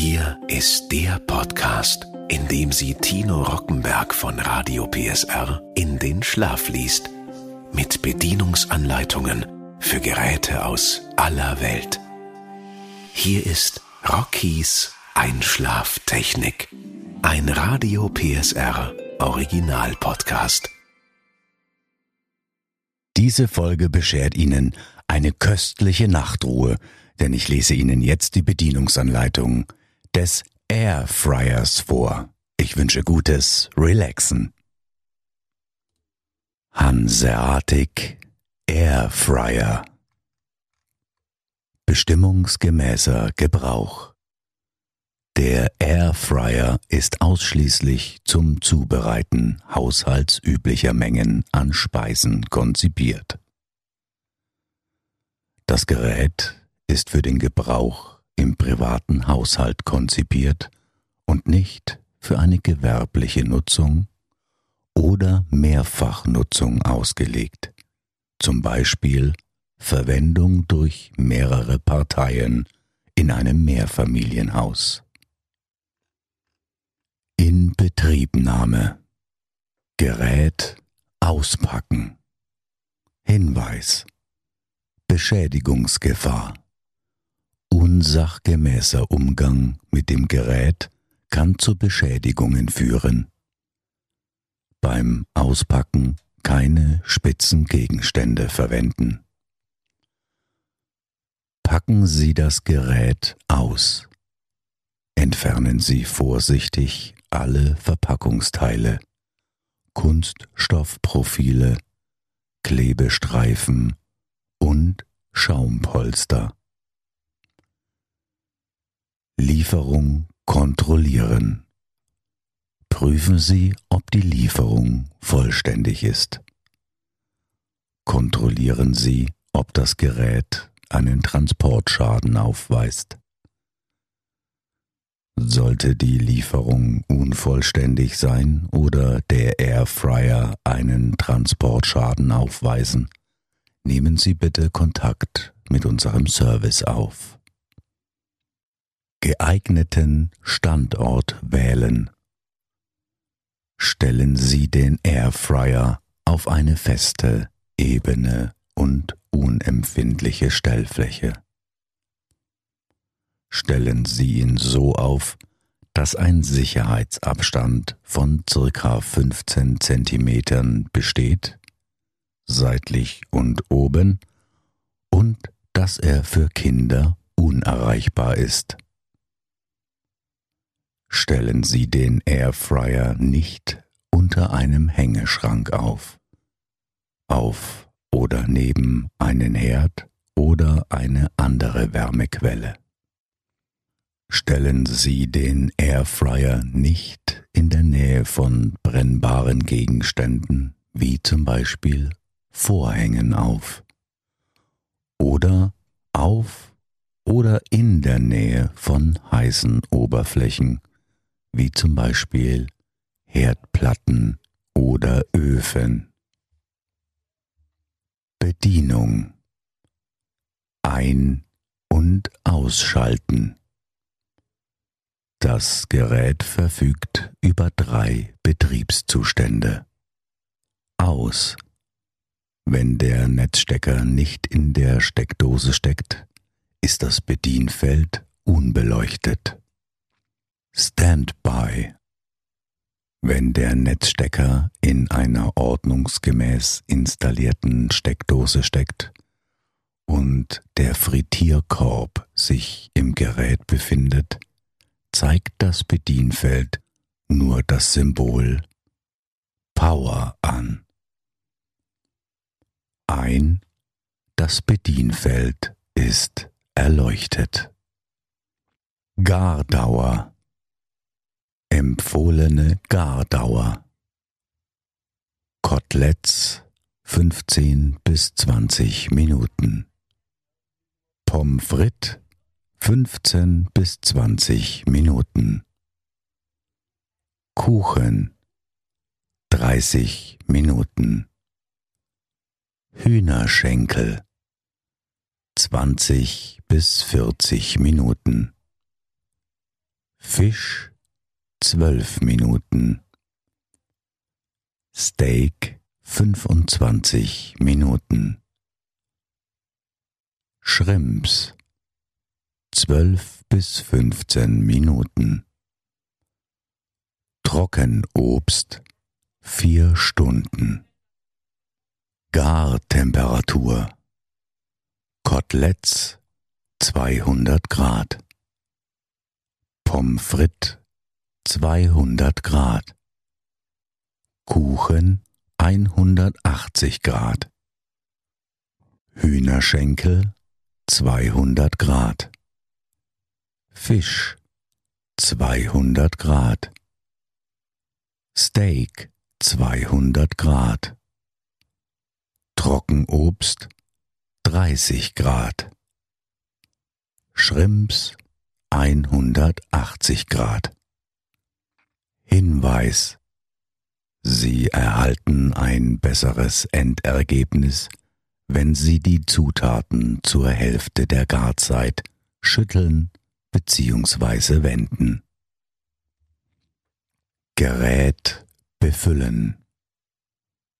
Hier ist der Podcast, in dem sie Tino Rockenberg von Radio PSR in den Schlaf liest. Mit Bedienungsanleitungen für Geräte aus aller Welt. Hier ist Rockies Einschlaftechnik. Ein Radio PSR Original Podcast. Diese Folge beschert Ihnen eine köstliche Nachtruhe, denn ich lese Ihnen jetzt die Bedienungsanleitung des Airfryers vor. Ich wünsche gutes Relaxen. Hanseatic Airfryer Bestimmungsgemäßer Gebrauch Der Airfryer ist ausschließlich zum Zubereiten haushaltsüblicher Mengen an Speisen konzipiert. Das Gerät ist für den Gebrauch im privaten Haushalt konzipiert und nicht für eine gewerbliche Nutzung oder Mehrfachnutzung ausgelegt, zum Beispiel Verwendung durch mehrere Parteien in einem Mehrfamilienhaus. Inbetriebnahme. Gerät auspacken. Hinweis. Beschädigungsgefahr Unsachgemäßer Umgang mit dem Gerät kann zu Beschädigungen führen. Beim Auspacken keine spitzen Gegenstände verwenden. Packen Sie das Gerät aus. Entfernen Sie vorsichtig alle Verpackungsteile, Kunststoffprofile, Klebestreifen und Schaumpolster. Lieferung kontrollieren. Prüfen Sie, ob die Lieferung vollständig ist. Kontrollieren Sie, ob das Gerät einen Transportschaden aufweist. Sollte die Lieferung unvollständig sein oder der Airfryer einen Transportschaden aufweisen, nehmen Sie bitte Kontakt mit unserem Service auf geeigneten Standort wählen. Stellen Sie den Airfryer auf eine feste, ebene und unempfindliche Stellfläche. Stellen Sie ihn so auf, dass ein Sicherheitsabstand von circa 15 cm besteht, seitlich und oben, und dass er für Kinder unerreichbar ist stellen Sie den Airfryer nicht unter einem Hängeschrank auf, auf oder neben einen Herd oder eine andere Wärmequelle. Stellen Sie den Airfryer nicht in der Nähe von brennbaren Gegenständen wie zum Beispiel Vorhängen auf oder auf oder in der Nähe von heißen Oberflächen wie zum Beispiel Herdplatten oder Öfen. Bedienung Ein- und Ausschalten Das Gerät verfügt über drei Betriebszustände. Aus Wenn der Netzstecker nicht in der Steckdose steckt, ist das Bedienfeld unbeleuchtet. Standby. Wenn der Netzstecker in einer ordnungsgemäß installierten Steckdose steckt und der Frittierkorb sich im Gerät befindet, zeigt das Bedienfeld nur das Symbol Power an. Ein, das Bedienfeld ist erleuchtet. Gardauer Empfohlene Gardauer. Koteletts 15 bis 20 Minuten. Pommes frites 15 bis 20 Minuten. Kuchen 30 Minuten. Hühnerschenkel 20 bis 40 Minuten. Fisch 12 Minuten. Steak 25 Minuten. Shrimps 12 bis 15 Minuten. Trockenobst 4 Stunden. Gartemperatur. Koteletts 200 Grad. Pommes frites 200 Grad. Kuchen 180 Grad. Hühnerschenkel 200 Grad. Fisch 200 Grad. Steak 200 Grad. Trockenobst 30 Grad. Shrimps 180 Grad. Hinweis. Sie erhalten ein besseres Endergebnis, wenn Sie die Zutaten zur Hälfte der Garzeit schütteln bzw. wenden. Gerät befüllen.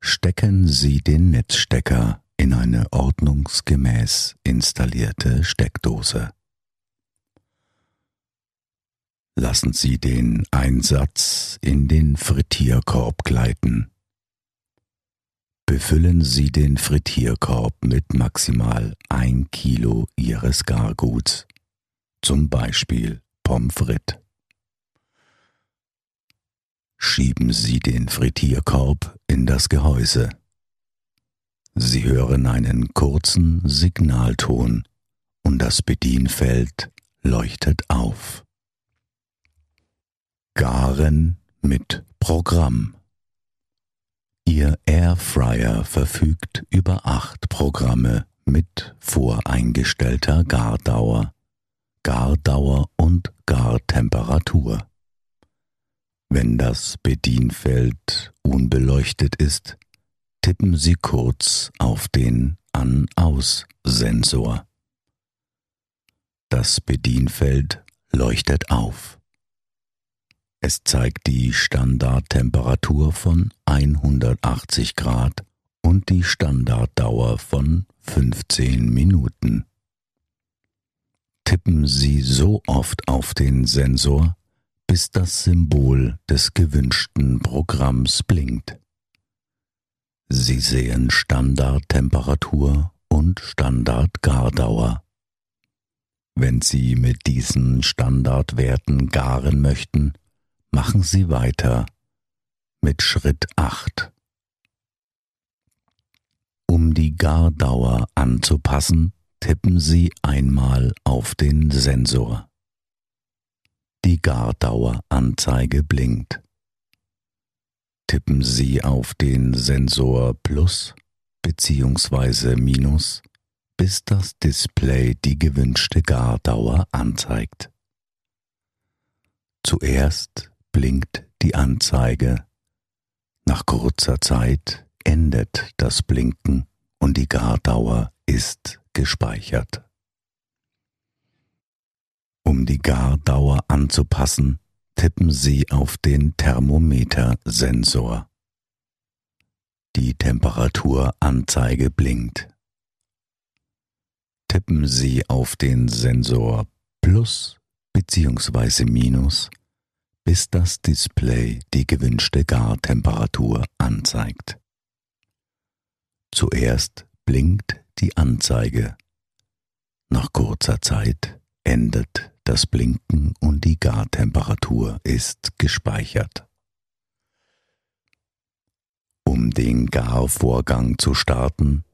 Stecken Sie den Netzstecker in eine ordnungsgemäß installierte Steckdose. Lassen Sie den Einsatz in den Frittierkorb gleiten. Befüllen Sie den Frittierkorb mit maximal ein Kilo Ihres Garguts, zum Beispiel Pommes frites. Schieben Sie den Frittierkorb in das Gehäuse. Sie hören einen kurzen Signalton und das Bedienfeld leuchtet auf. Garen mit Programm. Ihr Airfryer verfügt über acht Programme mit voreingestellter Gardauer, Gardauer und Gartemperatur. Wenn das Bedienfeld unbeleuchtet ist, tippen Sie kurz auf den An-Aus-Sensor. Das Bedienfeld leuchtet auf. Es zeigt die Standardtemperatur von 180 Grad und die Standarddauer von 15 Minuten. Tippen Sie so oft auf den Sensor, bis das Symbol des gewünschten Programms blinkt. Sie sehen Standardtemperatur und Standardgardauer. Wenn Sie mit diesen Standardwerten garen möchten, machen Sie weiter mit Schritt 8. Um die Gardauer anzupassen, tippen Sie einmal auf den Sensor. Die Gardaueranzeige blinkt. Tippen Sie auf den Sensor Plus bzw. Minus, bis das Display die gewünschte Gardauer anzeigt. Zuerst blinkt die Anzeige. Nach kurzer Zeit endet das Blinken und die Gardauer ist gespeichert. Um die Gardauer anzupassen, tippen Sie auf den Thermometersensor. Die Temperaturanzeige blinkt. Tippen Sie auf den Sensor Plus bzw. Minus bis das Display die gewünschte Gartemperatur anzeigt. Zuerst blinkt die Anzeige. Nach kurzer Zeit endet das Blinken und die Gartemperatur ist gespeichert. Um den Garvorgang zu starten,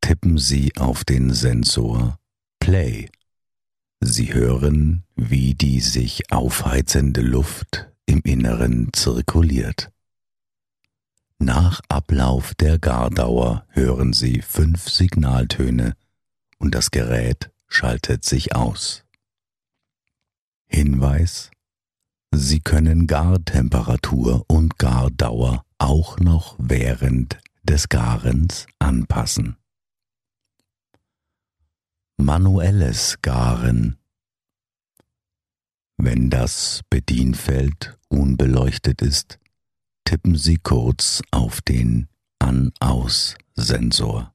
tippen Sie auf den Sensor Play Sie hören, wie die sich aufheizende Luft im Inneren zirkuliert. Nach Ablauf der Gardauer hören Sie fünf Signaltöne und das Gerät schaltet sich aus. Hinweis Sie können Gartemperatur und Gardauer auch noch während des Garens anpassen. Manuelles Garen. Wenn das Bedienfeld unbeleuchtet ist, tippen Sie kurz auf den An-Aus-Sensor.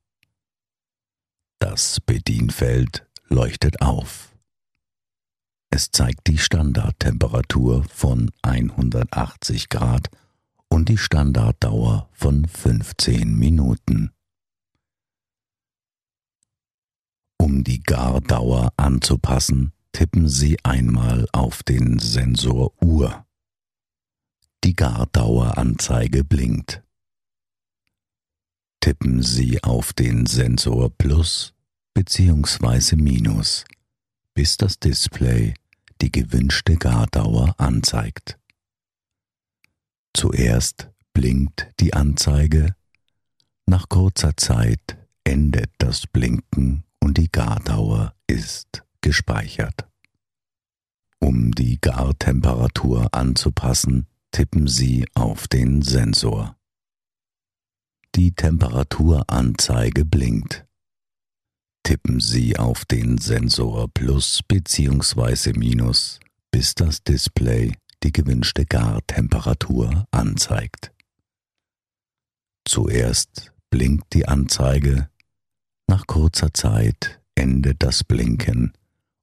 Das Bedienfeld leuchtet auf. Es zeigt die Standardtemperatur von 180 Grad und die Standarddauer von 15 Minuten. Um die Gardauer anzupassen, tippen Sie einmal auf den Sensor Uhr. Die Gardaueranzeige blinkt. Tippen Sie auf den Sensor Plus bzw. Minus, bis das Display die gewünschte Gardauer anzeigt. Zuerst blinkt die Anzeige, nach kurzer Zeit endet das Blinken und die Gardauer ist gespeichert. Um die Gartemperatur anzupassen, tippen Sie auf den Sensor. Die Temperaturanzeige blinkt. Tippen Sie auf den Sensor Plus bzw. Minus, bis das Display die gewünschte Gartemperatur anzeigt. Zuerst blinkt die Anzeige, nach kurzer Zeit endet das Blinken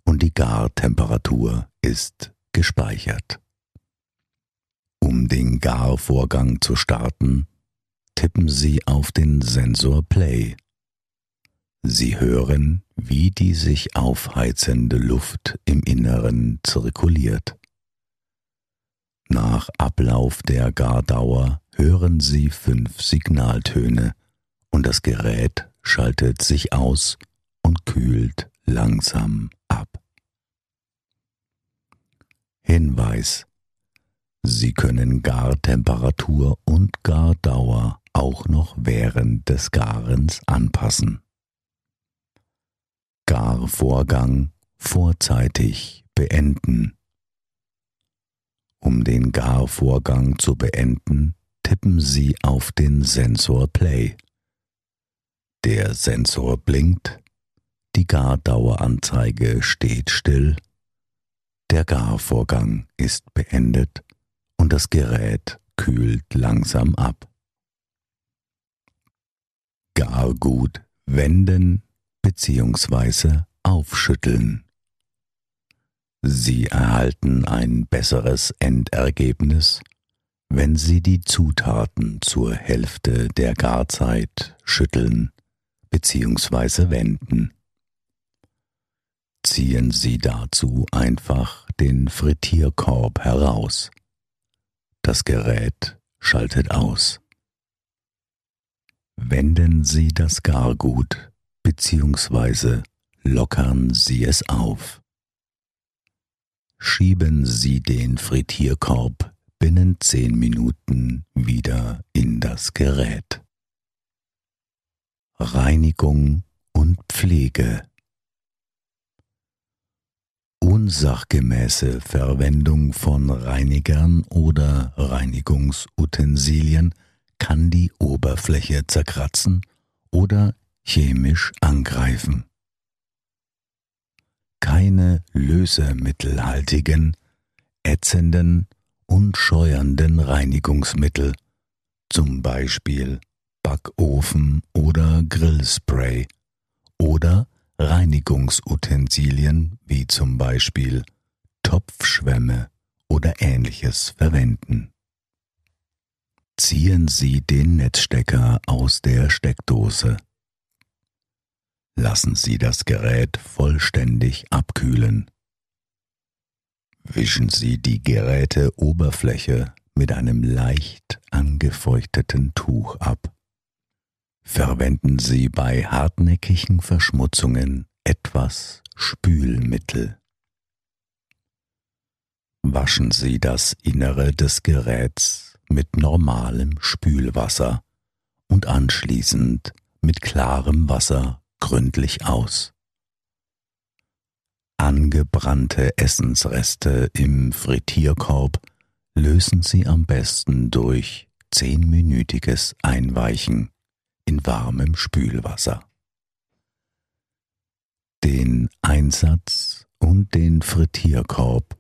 und die Gartemperatur ist gespeichert. Um den Garvorgang zu starten, tippen Sie auf den Sensor Play. Sie hören, wie die sich aufheizende Luft im Inneren zirkuliert. Nach Ablauf der Gardauer hören Sie fünf Signaltöne und das Gerät schaltet sich aus und kühlt langsam ab. Hinweis Sie können Gartemperatur und Gardauer auch noch während des Garens anpassen. Garvorgang vorzeitig beenden. Um den Garvorgang zu beenden, tippen Sie auf den Sensor Play. Der Sensor blinkt, die Gardaueranzeige steht still, der Garvorgang ist beendet und das Gerät kühlt langsam ab. Gargut wenden bzw. aufschütteln. Sie erhalten ein besseres Endergebnis, wenn Sie die Zutaten zur Hälfte der Garzeit schütteln bzw. wenden. Ziehen Sie dazu einfach den Frittierkorb heraus. Das Gerät schaltet aus. Wenden Sie das Gargut bzw. lockern Sie es auf. Schieben Sie den Frittierkorb binnen zehn Minuten wieder in das Gerät. Reinigung und Pflege unsachgemäße Verwendung von Reinigern oder Reinigungsutensilien kann die Oberfläche zerkratzen oder chemisch angreifen. Keine lösemittelhaltigen, ätzenden und scheuernden Reinigungsmittel, zum Beispiel Backofen oder Grillspray oder Reinigungsutensilien wie zum Beispiel Topfschwämme oder ähnliches verwenden. Ziehen Sie den Netzstecker aus der Steckdose. Lassen Sie das Gerät vollständig abkühlen. Wischen Sie die Geräteoberfläche mit einem leicht angefeuchteten Tuch ab. Verwenden Sie bei hartnäckigen Verschmutzungen etwas Spülmittel. Waschen Sie das Innere des Geräts mit normalem Spülwasser und anschließend mit klarem Wasser gründlich aus. Angebrannte Essensreste im Frittierkorb lösen Sie am besten durch zehnminütiges Einweichen in warmem Spülwasser. Den Einsatz und den Frittierkorb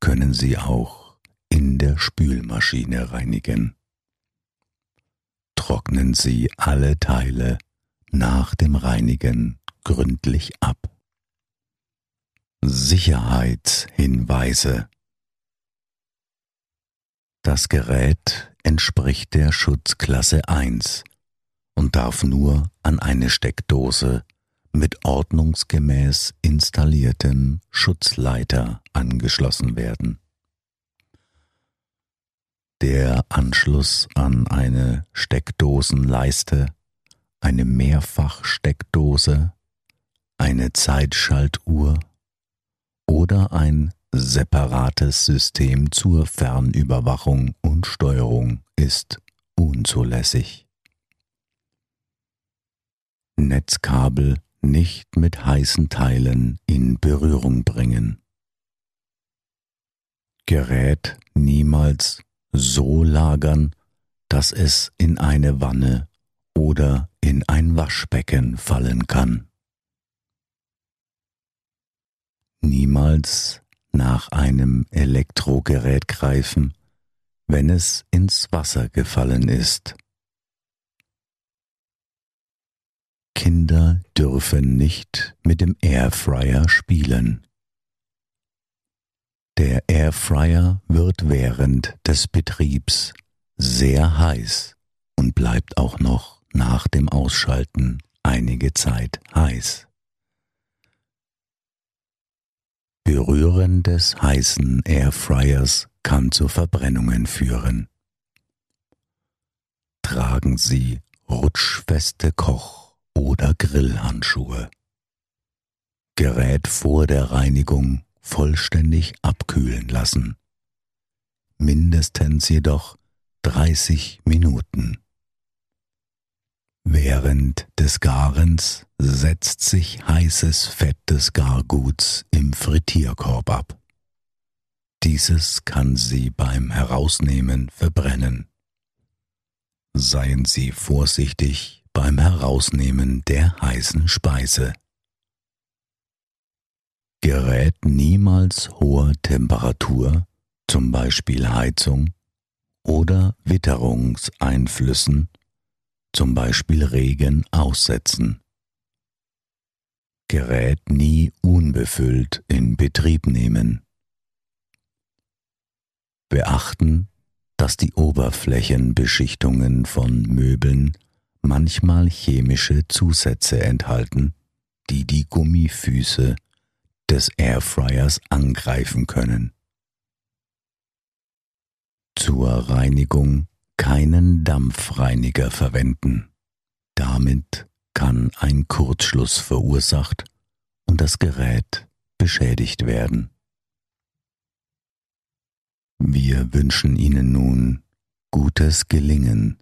können Sie auch in der Spülmaschine reinigen. Trocknen Sie alle Teile nach dem Reinigen gründlich ab. Sicherheitshinweise Das Gerät entspricht der Schutzklasse 1 und darf nur an eine Steckdose mit ordnungsgemäß installiertem Schutzleiter angeschlossen werden. Der Anschluss an eine Steckdosenleiste, eine Mehrfachsteckdose, eine Zeitschaltuhr oder ein separates System zur Fernüberwachung und Steuerung ist unzulässig. Netzkabel nicht mit heißen Teilen in Berührung bringen. Gerät niemals so lagern, dass es in eine Wanne oder in ein Waschbecken fallen kann. Niemals nach einem Elektrogerät greifen, wenn es ins Wasser gefallen ist. Kinder dürfen nicht mit dem Airfryer spielen. Der Airfryer wird während des Betriebs sehr heiß und bleibt auch noch nach dem Ausschalten einige Zeit heiß. Berühren des heißen Airfryers kann zu Verbrennungen führen. Tragen Sie rutschfeste Koch- oder Grillhandschuhe. Gerät vor der Reinigung vollständig abkühlen lassen. Mindestens jedoch 30 Minuten. Während des Garens setzt sich heißes Fett des Garguts im Frittierkorb ab. Dieses kann Sie beim Herausnehmen verbrennen. Seien Sie vorsichtig beim Herausnehmen der heißen Speise. Gerät niemals hoher Temperatur, zum Beispiel Heizung, oder Witterungseinflüssen, zum Beispiel Regen, aussetzen. Gerät nie unbefüllt in Betrieb nehmen. Beachten, dass die Oberflächenbeschichtungen von Möbeln manchmal chemische Zusätze enthalten, die die Gummifüße des Airfryers angreifen können. Zur Reinigung keinen Dampfreiniger verwenden. Damit kann ein Kurzschluss verursacht und das Gerät beschädigt werden. Wir wünschen Ihnen nun gutes Gelingen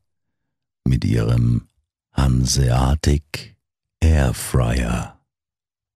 mit Ihrem Hanseatic Air Fryer.